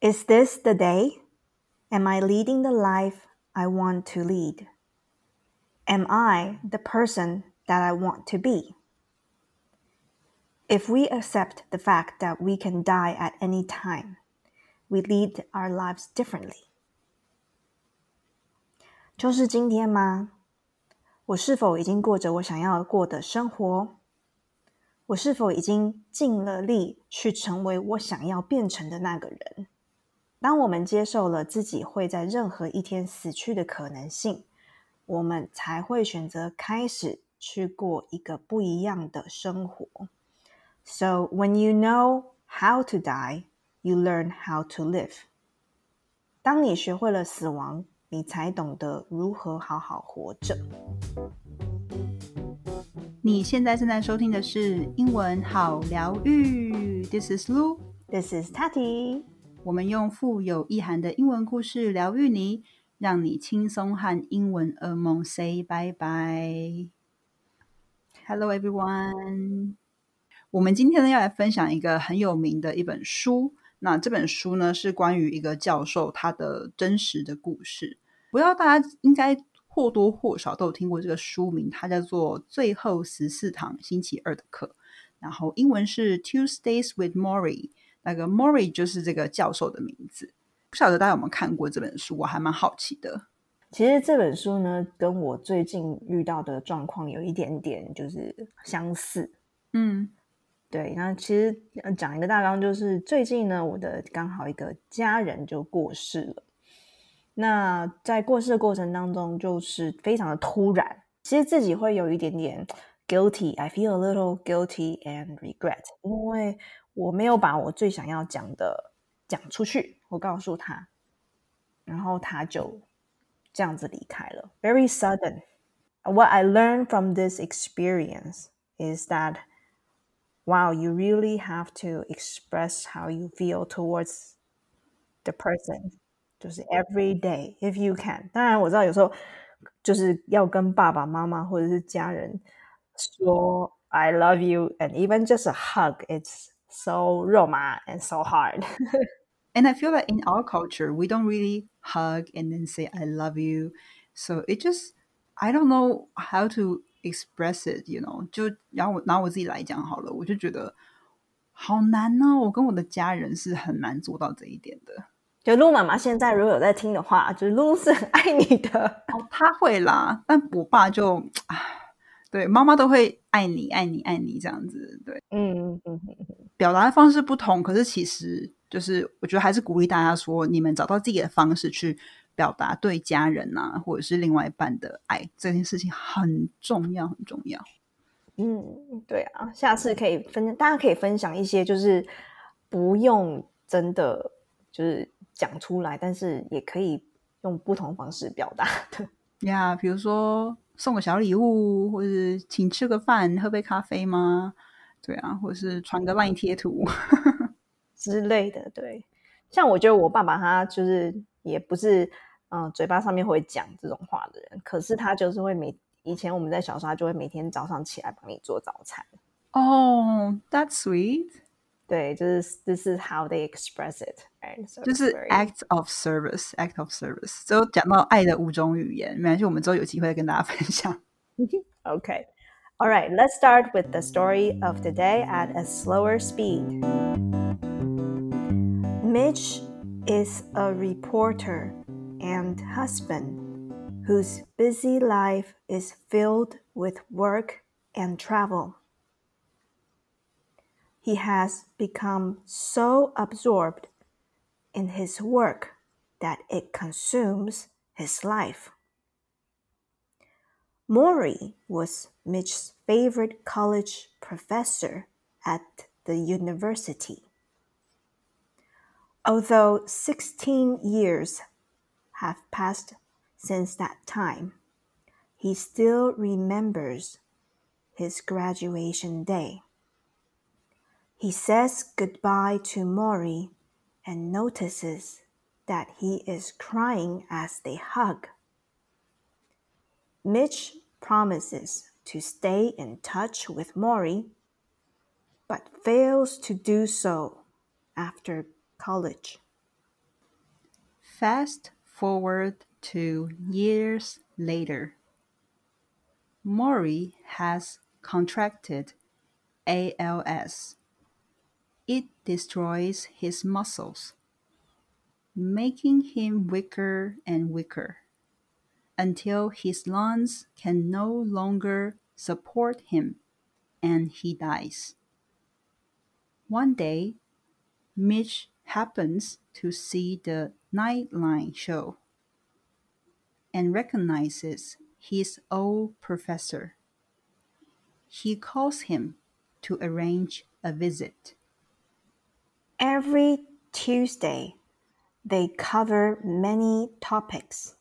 Is this the day? Am I leading the life I want to lead? Am I the person that I want to be? If we accept the fact that we can die at any time, we lead our lives differently. 就是今天吗？我是否已经过着我想要过的生活？我是否已经尽了力去成为我想要变成的那个人？ 当我们接受了自己会在任何一天死去的可能性，我们才会选择开始去过一个不一样的生活。So when you know how to die, you learn how to live. 当你学会了死亡，你才懂得如何好好活着。你现在正在收听的是英文好疗愈。This is Lu. This is Tati. 我们用富有意涵的英文故事疗愈你，让你轻松和英文噩梦 say bye bye。Hello everyone，我们今天呢要来分享一个很有名的一本书。那这本书呢是关于一个教授他的真实的故事。不知道大家应该或多或少都有听过这个书名，它叫做《最后十四堂星期二的课》，然后英文是 Tuesdays with Maury。那个 Mori 就是这个教授的名字，不晓得大家有没有看过这本书？我还蛮好奇的。其实这本书呢，跟我最近遇到的状况有一点点就是相似。嗯，对。那其实讲一个大纲，就是最近呢，我的刚好一个家人就过世了。那在过世的过程当中，就是非常的突然，其实自己会有一点点 guilty。I feel a little guilty and regret，因为。我没有把我最想要讲的讲出去，我告诉他，然后他就这样子离开了。Very sudden. What I learned from this experience is that wow, you really have to express how you feel towards the person，就是 every day if you can。当然我知道有时候就是要跟爸爸妈妈或者是家人说 I love you and even just a hug, it's so 肉麻 and so hard. and I feel that in our culture, we don't really hug and then say "I love you," so it just I don't know how to express it. You know，就然后我拿我自己来讲好了，我就觉得好难呢、哦。我跟我的家人是很难做到这一点的。就露妈妈现在如果有在听的话，就是露是很爱你的哦，她会啦，但我爸就啊， 对，妈妈都会爱你，爱你，爱你这样子，对，嗯嗯嗯。表达的方式不同，可是其实就是我觉得还是鼓励大家说，你们找到自己的方式去表达对家人啊，或者是另外一半的爱，这件事情很重要，很重要。嗯，对啊，下次可以分，大家可以分享一些，就是不用真的就是讲出来，但是也可以用不同方式表达的呀。比如说送个小礼物，或者请吃个饭，喝杯咖啡吗？对啊，或者是传个烂贴图 之类的。对，像我觉得我爸爸他就是也不是嗯嘴巴上面会讲这种话的人，可是他就是会每以前我们在小时候，他就会每天早上起来帮你做早餐。哦，That's sweet。对，就是 This is how they express it，就是 act of service，act of service。之后讲到爱的五种语言，没关系，我们之后有机会跟大家分享。OK。All right, let's start with the story of the day at a slower speed. Mitch is a reporter and husband whose busy life is filled with work and travel. He has become so absorbed in his work that it consumes his life. Morrie was Mitch's favorite college professor at the university. Although 16 years have passed since that time, he still remembers his graduation day. He says goodbye to Morrie and notices that he is crying as they hug. Mitch promises to stay in touch with Morrie, but fails to do so after college. Fast forward to years later. Morrie has contracted ALS. It destroys his muscles, making him weaker and weaker until his lungs can no longer support him and he dies. One day, Mitch happens to see the Nightline show and recognizes his old professor. He calls him to arrange a visit. Every Tuesday, they cover many topics,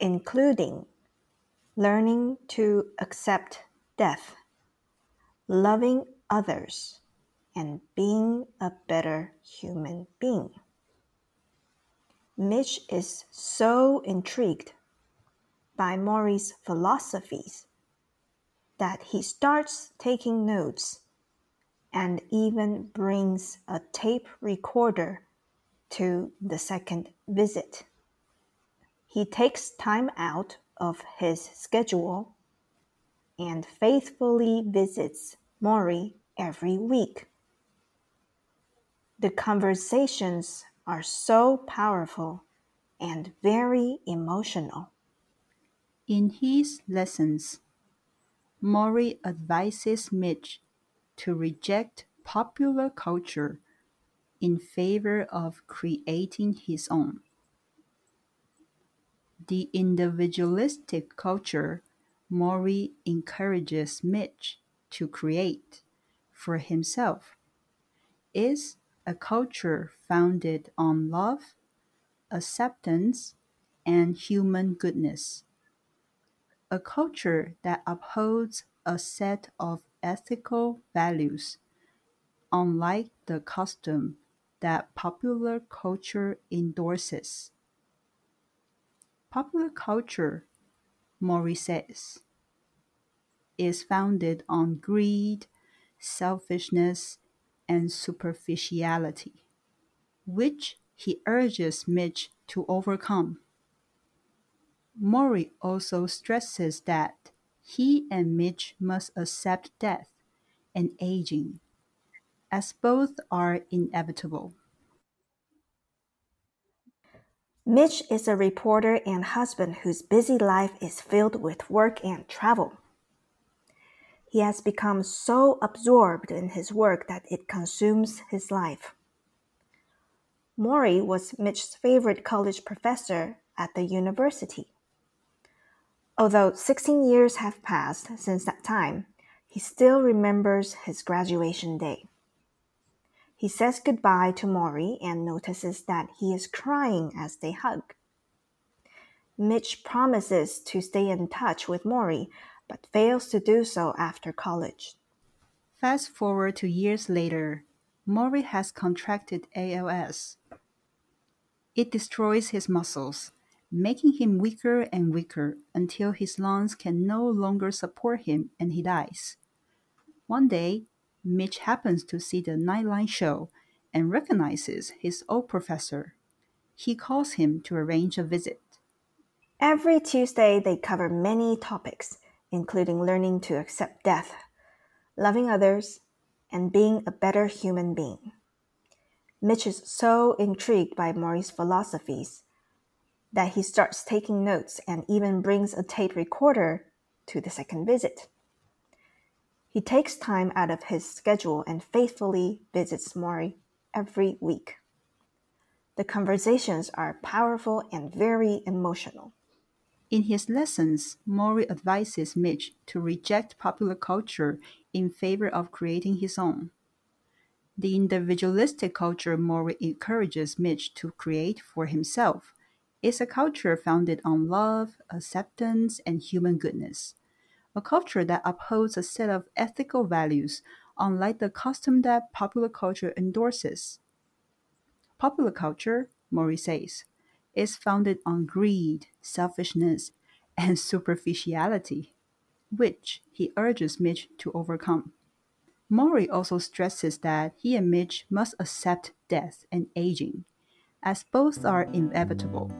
including learning to accept death, loving others, and being a better human being. Mitch is so intrigued by Morrie's philosophies that he starts taking notes and even brings a tape recorder to the second visit. He takes time out of his schedule and faithfully visits Morrie every week. The conversations are so powerful and very emotional. In his lessons, Morrie advises Mitch to reject popular culture in favor of creating his own. The individualistic culture Morrie encourages Mitch to create for himself is a culture founded on love, acceptance, and human goodness. A culture that upholds a set of ethical values, unlike the custom that popular culture endorses. Popular culture, Morrie says, is founded on greed, selfishness, and superficiality, which he urges Mitch to overcome. Morrie also stresses that he and Mitch must accept death and aging, as both are inevitable. Mitch is a reporter and husband whose busy life is filled with work and travel. He has become so absorbed in his work that it consumes his life. Morrie was Mitch's favorite college professor at the university. Although 16 years have passed since that time, he still remembers his graduation day. He says goodbye to Morrie and notices that he is crying as they hug. Mitch promises to stay in touch with Morrie, but fails to do so after college. Fast forward to years later, Morrie has contracted ALS. It destroys his muscles, making him weaker and weaker until his lungs can no longer support him and he dies. One day, Mitch happens to see the Nightline show and recognizes his old professor. He calls him to arrange a visit. Every Tuesday, they cover many topics, including learning to accept death, loving others, and being a better human being. Mitch is so intrigued by Morrie's philosophies that he starts taking notes and even brings a tape recorder to the second visit. He takes time out of his schedule and faithfully visits Morrie every week. The conversations are powerful and very emotional. In his lessons, Morrie advises Mitch to reject popular culture in favor of creating his own. The individualistic culture Morrie encourages Mitch to create for himself is a culture founded on love, acceptance, and human goodness. A culture that upholds a set of ethical values, unlike the custom that popular culture endorses. Popular culture, Morrie says, is founded on greed, selfishness, and superficiality, which he urges Mitch to overcome. Morrie also stresses that he and Mitch must accept death and aging, as both are inevitable.